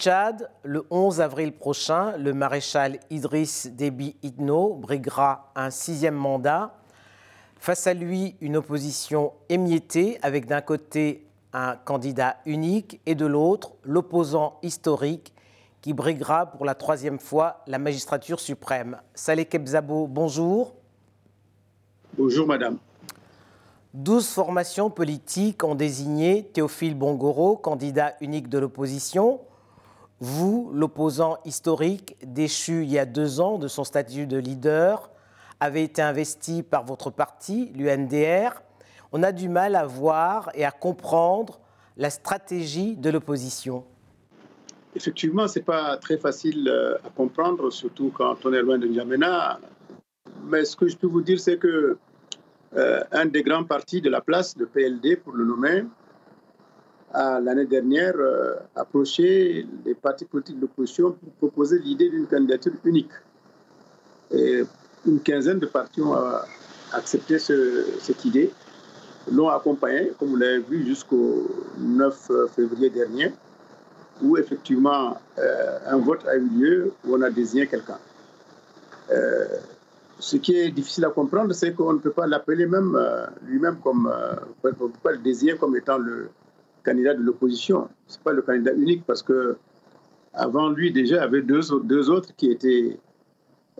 Tchad, le 11 avril prochain, le maréchal Idriss Déby Itno briguera un sixième mandat. Face à lui, une opposition émiettée avec d'un côté un candidat unique et de l'autre l'opposant historique qui briguera pour la troisième fois la magistrature suprême. Saleh Kebzabo, bonjour. Bonjour madame. Douze formations politiques ont désigné Théophile Bongoro, candidat unique de l'opposition. Vous, l'opposant historique, déchu il y a deux ans de son statut de leader, avez été investi par votre parti, l'UNDR. On a du mal à voir et à comprendre la stratégie de l'opposition. Effectivement, ce n'est pas très facile euh, à comprendre, surtout quand on est loin de N'Djamena. Mais ce que je peux vous dire, c'est que euh, un des grands partis de la place, le PLD pour le nommer, l'année dernière euh, les partis politiques de l'opposition pour proposer l'idée d'une candidature unique. Une quinzaine de partis ont euh, accepté cette idée, l'ont accompagné, comme vous l'avez vu, jusqu'au 9 février dernier, où effectivement un vote a eu lieu, où on a désigné quelqu'un. Ce qui est difficile à comprendre, c'est qu'on ne peut pas l'appeler même euh, lui-même comme, euh, on ne peut pas le désigner comme étant le candidat de l'opposition. Ce n'est pas le candidat unique parce que avant lui déjà, il y avait deux, deux autres qui étaient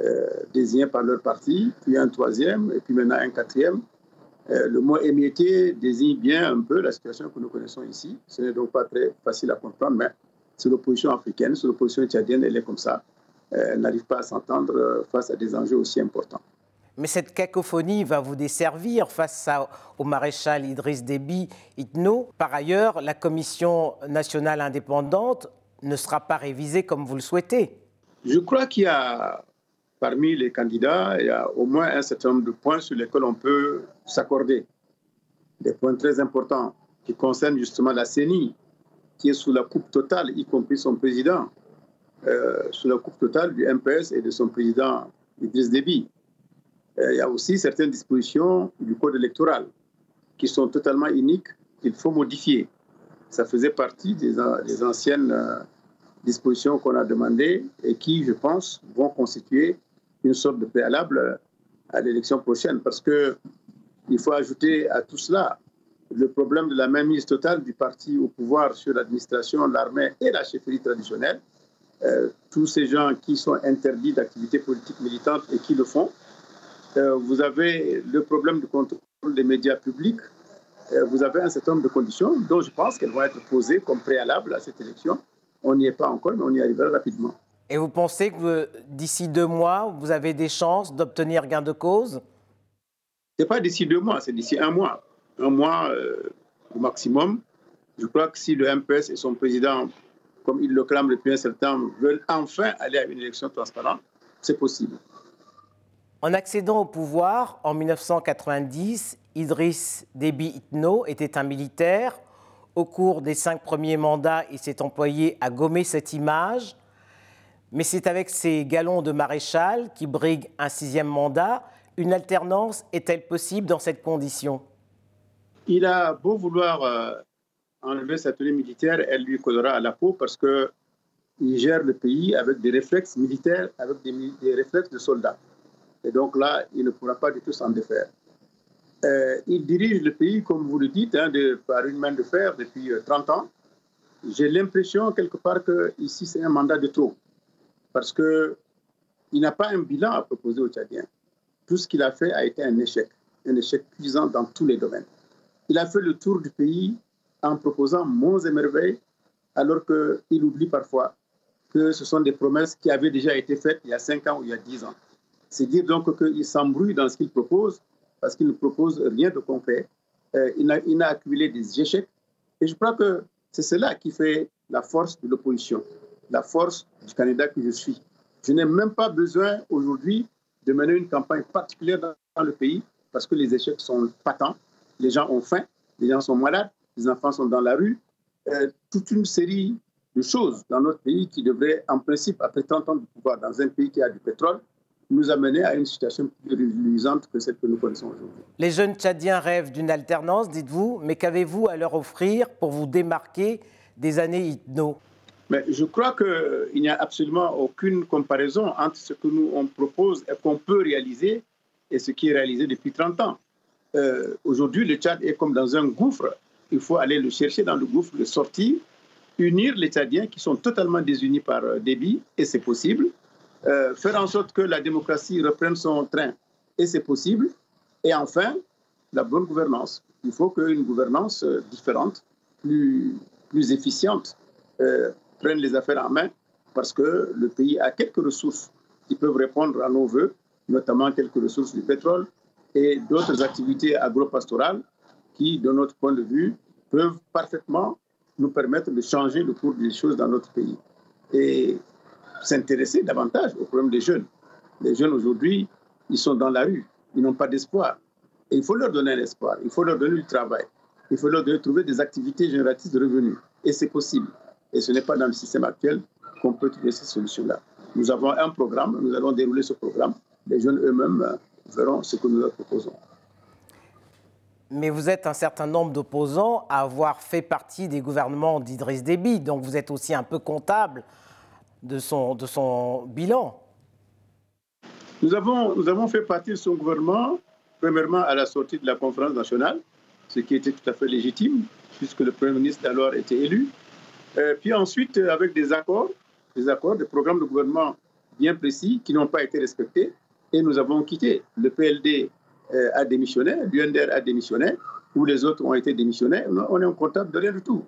euh, désignés par leur parti, puis un troisième, et puis maintenant un quatrième. le mot émietté désigne bien un peu la situation que nous connaissons ici. Ce n'est donc pas très facile à comprendre, mais c'est l'opposition africaine, c'est l'opposition tchadienne, elle est comme ça. Euh, n'arrive pas à s'entendre euh, face à des enjeux aussi importants. Mais cette cacophonie va vous desservir face au maréchal Idriss Déby Itno. Par ailleurs, la commission nationale indépendante ne sera pas révisée comme vous le souhaitez. Je crois qu'il y a parmi les candidats, au moins un certain nombre de points sur lesquels on peut s'accorder. Des points très importants qui concernent justement la CENI, qui est sous la coupe totale, y compris son président. Euh, sous la coupe totale du MPS et de son président Idriss Déby. Euh, il y a aussi certaines dispositions du code électoral qui sont totalement uniques, qu'il faut modifier. Ça faisait partie des, anciennes euh, dispositions qu'on a demandées et qui, je pense, vont constituer une sorte de préalable à l'élection prochaine. Parce qu'il faut ajouter à tout cela le problème de la mainmise totale du parti au pouvoir sur l'administration, l'armée et la chefferie traditionnelle, euh, tous ces gens qui sont interdits d'activité politique militante et qui le font. Euh, vous avez le problème du contrôle des médias publics. Euh, vous avez un certain nombre de conditions dont je pense qu'elles vont être posées comme préalable à cette élection. On n'y est pas encore, mais on y arrivera rapidement. Et vous pensez que d'ici deux mois, vous avez des chances d'obtenir gain de cause? Ce n'est pas d'ici deux mois, c'est d'ici un mois. Un mois au maximum. Je crois que si le MPS et son président comme ils le clament depuis un certain temps, veulent enfin aller à une élection transparente, c'est possible. En accédant au pouvoir en 1990, Idriss Déby Itno était un militaire. Au cours des cinq premiers mandats, il s'est employé à gommer cette image. Mais c'est avec ses galons de maréchal qui brigue un sixième mandat. Une alternance est-elle possible dans cette condition? Il a beau vouloir euh, enlever sa tenue militaire, elle lui collera à la peau parce qu'il gère le pays avec des réflexes militaires, avec des, réflexes de soldats. Et donc là, il ne pourra pas du tout s'en défaire. Euh, il dirige le pays, comme vous le dites, hein, par une main de fer depuis 30 euh, ans. J'ai l'impression quelque part que ici c'est un mandat de trop, parce que il n'a pas un bilan à proposer aux Tchadiens. Tout ce qu'il a fait a été un échec, un échec cuisant dans tous les domaines. Il a fait le tour du pays en proposant monts et merveilles, alors qu'il oublie parfois que ce sont des promesses qui avaient déjà été faites il y a 5 ans ou il y a 10 ans. C'est dire donc qu'il s'embrouille dans ce qu'il propose, parce qu'il ne propose rien de concret. Euh, il, a, accumulé des échecs. Et je crois que c'est cela qui fait la force de l'opposition, la force du candidat que je suis. Je n'ai même pas besoin aujourd'hui de mener une campagne particulière dans le pays parce que les échecs sont patents. Les gens ont faim, les gens sont malades, les enfants sont dans la rue, euh, toute une série de choses dans notre pays qui devraient, en principe, après 30 ans de pouvoir dans un pays qui a du pétrole, nous amener à une situation plus reluisante que celle que nous connaissons aujourd'hui. Les jeunes Tchadiens rêvent d'une alternance, dites-vous, mais qu'avez-vous à leur offrir pour vous démarquer des années Itno Mais je crois qu'il n'y a absolument aucune comparaison entre ce que nous on propose et qu'on peut réaliser et ce qui est réalisé depuis 30 ans. Euh, aujourd'hui, le Tchad est comme dans un gouffre. Il faut aller le chercher dans le gouffre, le sortir, unir les Tchadiens qui sont totalement désunis par euh, débit, et c'est possible. Euh, faire en sorte que la démocratie reprenne son train, et c'est possible. Et enfin, la bonne gouvernance. Il faut qu'une gouvernance différente, plus, plus efficiente, prenne les affaires en main, parce que le pays a quelques ressources qui peuvent répondre à nos voeux, notamment quelques ressources du pétrole, et d'autres activités agro-pastorales qui, de notre point de vue, peuvent parfaitement nous permettre de changer le cours des choses dans notre pays et s'intéresser davantage aux problèmes des jeunes. Les jeunes aujourd'hui, ils sont dans la rue, ils n'ont pas d'espoir. Et il faut leur donner un espoir, il faut leur donner du travail, il faut leur donner, trouver des activités génératrices de revenus. Et c'est possible. Et ce n'est pas dans le système actuel qu'on peut trouver ces solutions-là. Nous avons un programme, nous allons dérouler ce programme. Les jeunes eux-mêmes verrons ce que nous leur proposons. Mais vous êtes un certain nombre d'opposants à avoir fait partie des gouvernements d'Idriss Déby, donc vous êtes aussi un peu comptable de son, de son bilan. Nous avons, nous avons fait partie de son gouvernement, premièrement à la sortie de la conférence nationale, ce qui était tout à fait légitime, puisque le Premier ministre d'alors était élu. Euh, puis ensuite, avec des accords, des accords, des programmes de gouvernement bien précis qui n'ont pas été respectés et nous avons quitté. Le PLD euh, a démissionné, l'UNDR a démissionné, ou les autres ont été démissionnés. On est en comptable de rien du tout.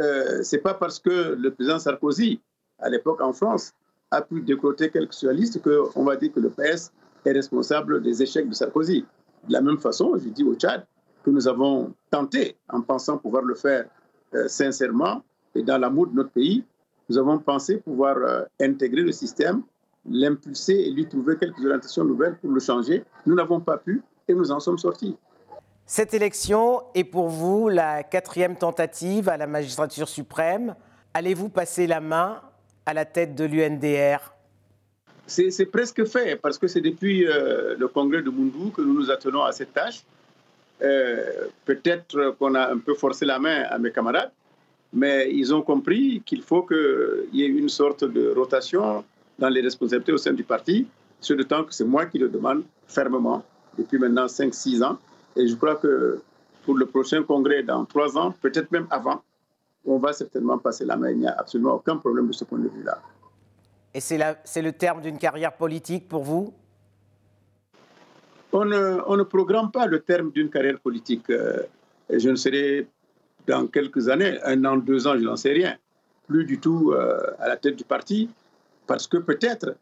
Euh, Ce n'est pas parce que le président Sarkozy, à l'époque en France, a pu décroter quelques socialistes qu'on va dire que le PS est responsable des échecs de Sarkozy. De la même façon, je dis au Tchad que nous avons tenté, en pensant pouvoir le faire euh, sincèrement et dans l'amour de notre pays, nous avons pensé pouvoir intégrer le système l'impulser et lui trouver quelques orientations nouvelles pour le changer. Nous n'avons pas pu et nous en sommes sortis. Cette élection est pour vous la quatrième tentative à la magistrature suprême. Allez-vous passer la main à la tête de l'UNDR c'est presque fait, parce que c'est depuis euh, le congrès de Mundou que nous nous attelons à cette tâche. Euh, peut-être qu'on a un peu forcé la main à mes camarades, mais ils ont compris qu'il faut qu'il y ait une sorte de rotation dans les responsabilités au sein du parti, sur le temps que c'est moi qui le demande fermement depuis maintenant 5-6 ans. Et je crois que pour le prochain congrès dans 3 ans, peut-être même avant, on va certainement passer la main. Il n'y a absolument aucun problème de ce point de vue-là. Et c'est le terme d'une carrière politique pour vous? On ne, on ne, programme pas le terme d'une carrière politique. Euh, je ne serai dans quelques années, un an, deux ans, je n'en sais rien, plus du tout euh, à la tête du parti parce que peut-être,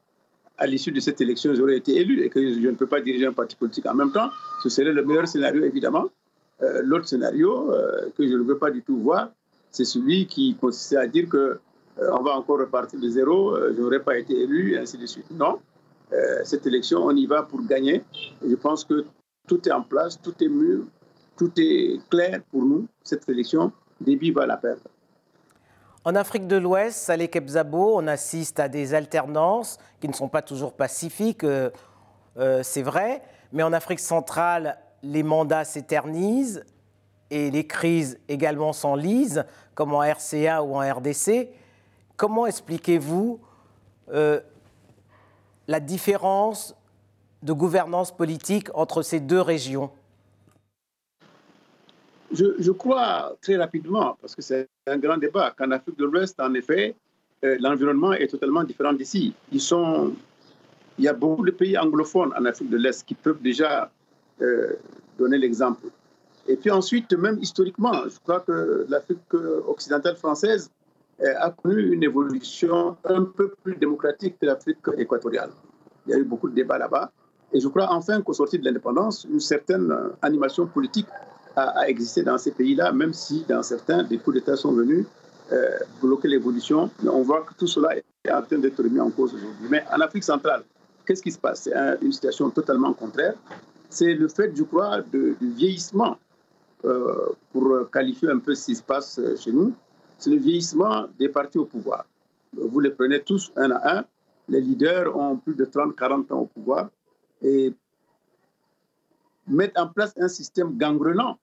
à l'issue de cette élection, j'aurais été élu et que je ne peux pas diriger un parti politique en même temps. Ce serait le meilleur scénario, évidemment. Euh, l'autre scénario que je ne veux pas du tout voir, c'est celui qui consistait à dire que euh, on va encore repartir de zéro, je n'aurais pas été élu, et ainsi de suite. Non, cette élection, on y va pour gagner. je pense que tout est en place, tout est mûr, tout est clair pour nous. Cette élection, Déby va la perdre. En Afrique de l'Ouest, Saleh Kebzabo, on assiste à des alternances qui ne sont pas toujours pacifiques, euh, euh, c'est vrai, mais en Afrique centrale, les mandats s'éternisent et les crises également s'enlisent, comme en RCA ou en RDC. Comment expliquez-vous euh, la différence de gouvernance politique entre ces deux régions? Je, crois très rapidement, parce que c'est un grand débat, qu'en Afrique de l'Ouest, en effet, euh, l'environnement est totalement différent d'ici. Il y a beaucoup de pays anglophones en Afrique de l'Est qui peuvent déjà euh, donner l'exemple. Et puis ensuite, même historiquement, je crois que l'Afrique occidentale française euh, a connu une évolution un peu plus démocratique que l'Afrique équatoriale. Il y a eu beaucoup de débats là-bas. Et je crois enfin qu'au sortir de l'indépendance, une certaine animation politique a, existé dans ces pays-là, même si dans certains, des coups d'État sont venus euh, bloquer l'évolution. On voit que tout cela est en train d'être remis en cause aujourd'hui. Mais en Afrique centrale, qu'est-ce qui se passe? C'est une situation totalement contraire. C'est le fait, je crois, du vieillissement, euh, pour qualifier un peu ce qui se passe chez nous. C'est le vieillissement des partis au pouvoir. Vous les prenez tous un à un. Les leaders ont plus de 30, 40 ans au pouvoir. Et mettre en place un système gangrenant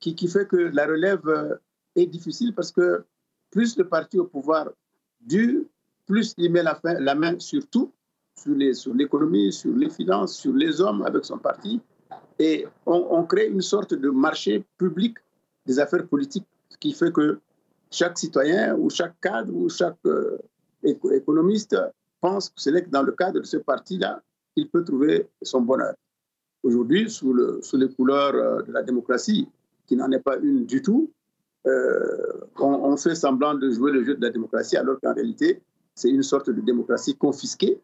qui, fait que la relève euh, est difficile parce que plus le parti au pouvoir dur, plus il met la, main sur tout, sur l'économie, sur, les finances, sur les hommes avec son parti. Et on, crée une sorte de marché public des affaires politiques, qui fait que chaque citoyen ou chaque cadre ou chaque euh, économiste pense que c'est dans le cadre de ce parti-là qu'il peut trouver son bonheur. Aujourd'hui, sous, le, sous, les couleurs euh, de la démocratie, qui n'en est pas une du tout, euh, on, fait semblant de jouer le jeu de la démocratie, alors qu'en réalité, c'est une sorte de démocratie confisquée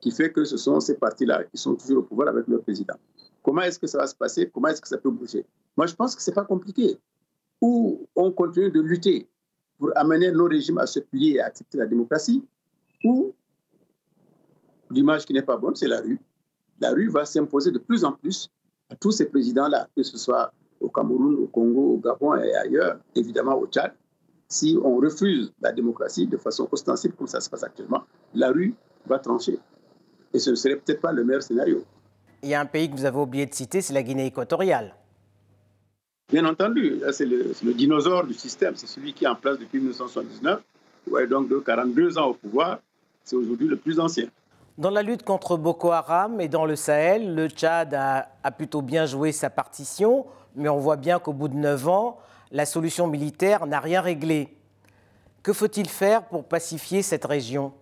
qui fait que ce sont ces partis-là qui sont toujours au pouvoir avec leur président. Comment est-ce que ça va se passer? Comment est-ce que ça peut bouger? Moi, je pense que ce n'est pas compliqué. Ou on continue de lutter pour amener nos régimes à se plier et à accepter la démocratie, ou l'image qui n'est pas bonne, c'est la rue. La rue va s'imposer de plus en plus à tous ces présidents-là, que ce soit au Cameroun, au Congo, au Gabon et ailleurs, évidemment au Tchad. Si on refuse la démocratie de façon ostensible, comme ça se passe actuellement, la rue va trancher. Et ce ne serait peut-être pas le meilleur scénario. Il y a un pays que vous avez oublié de citer, c'est la Guinée équatoriale. Bien entendu, c'est le, le, dinosaure du système, c'est celui qui est en place depuis 1979, ouais, donc de 42 ans au pouvoir, c'est aujourd'hui le plus ancien. Dans la lutte contre Boko Haram et dans le Sahel, le Tchad a, a plutôt bien joué sa partition, mais on voit bien qu'au bout de 9 ans, la solution militaire n'a rien réglé. Que faut-il faire pour pacifier cette région?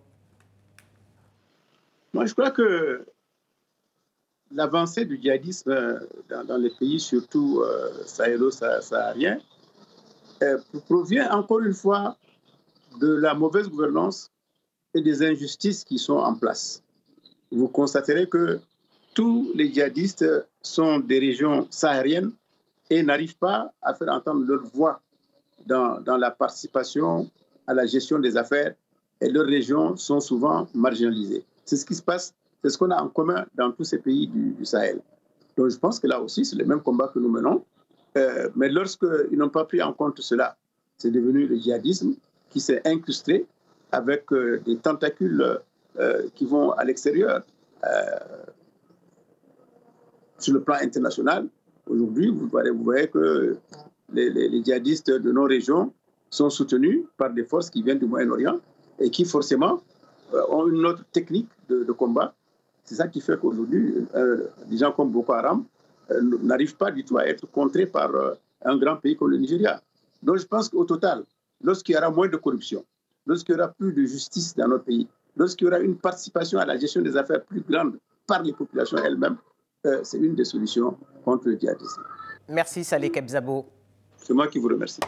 Moi, je crois que l'avancée du djihadisme euh, dans, les pays, surtout euh, sahélo-sahariens, euh, provient encore une fois de la mauvaise gouvernance et des injustices qui sont en place. Vous constaterez que tous les djihadistes sont des régions sahariennes et n'arrivent pas à faire entendre leur voix dans, la participation à la gestion des affaires et leurs régions sont souvent marginalisées. C'est ce qui se passe, c'est ce qu'on a en commun dans tous ces pays du, Sahel. Donc je pense que là aussi, c'est le même combat que nous menons. Euh, mais lorsqu'ils n'ont pas pris en compte cela, c'est devenu le djihadisme qui s'est incrusté avec euh, des tentacules euh, qui vont à l'extérieur. sur le plan international, aujourd'hui, vous voyez, que les, djihadistes de nos régions sont soutenus par des forces qui viennent du Moyen-Orient et qui forcément ont une autre technique de, combat. C'est ça qui fait qu'aujourd'hui, euh, des gens comme Boko Haram euh, n'arrivent pas du tout à être contrés par euh, un grand pays comme le Nigeria. Donc je pense qu'au total, lorsqu'il y aura moins de corruption, lorsqu'il y aura plus de justice dans notre pays, lorsqu'il y aura une participation à la gestion des affaires plus grande par les populations elles-mêmes, c'est une des solutions contre le djihadisme. Merci Saleh Kebzabo. C'est moi qui vous remercie.